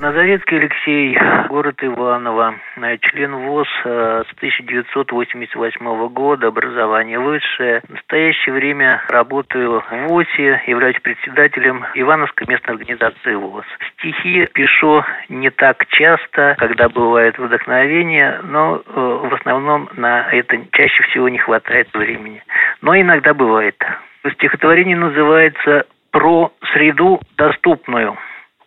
Назарецкий Алексей, город Иваново, член ВОЗ э, с 1988 года, образование высшее. В настоящее время работаю в ВОЗе, являюсь председателем Ивановской местной организации ВОЗ. Стихи пишу не так часто, когда бывает вдохновение, но э, в основном на это чаще всего не хватает времени. Но иногда бывает. Стихотворение называется «Про среду доступную».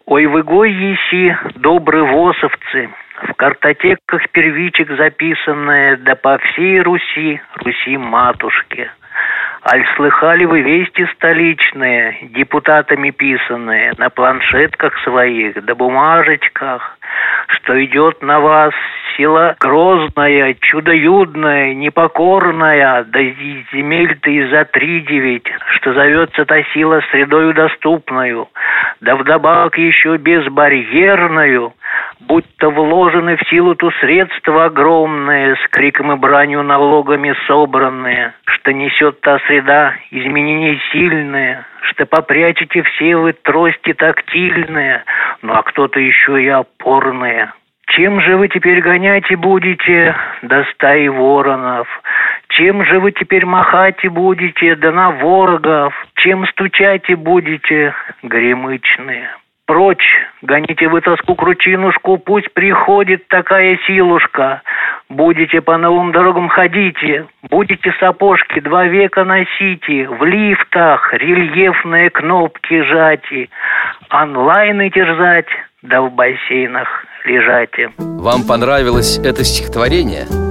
Ой, вы гой еси, добрые восовцы, в картотеках первичек записанное, да по всей Руси, Руси матушки. Аль слыхали вы вести столичные, депутатами писанные, на планшетках своих, да бумажечках, что идет на вас сила грозная, чудо-юдная, непокорная, да земель-то и за три девять, что зовется та сила средою доступною, да вдобавок еще безбарьерную, будто вложены в силу ту средства огромные, с криком и бранью налогами собранные, что несет та среда изменения сильные, что попрячете все вы трости тактильные, ну а кто-то еще и опорные. Чем же вы теперь гонять и будете до стаи воронов? Чем же вы теперь махать и будете да на ворогов? Чем стучать и будете, гремычные? Прочь, гоните вы тоску кручинушку, пусть приходит такая силушка. Будете по новым дорогам ходите, будете сапожки два века носите, в лифтах рельефные кнопки жати, онлайны терзать, да в бассейнах лежате. Вам понравилось это стихотворение?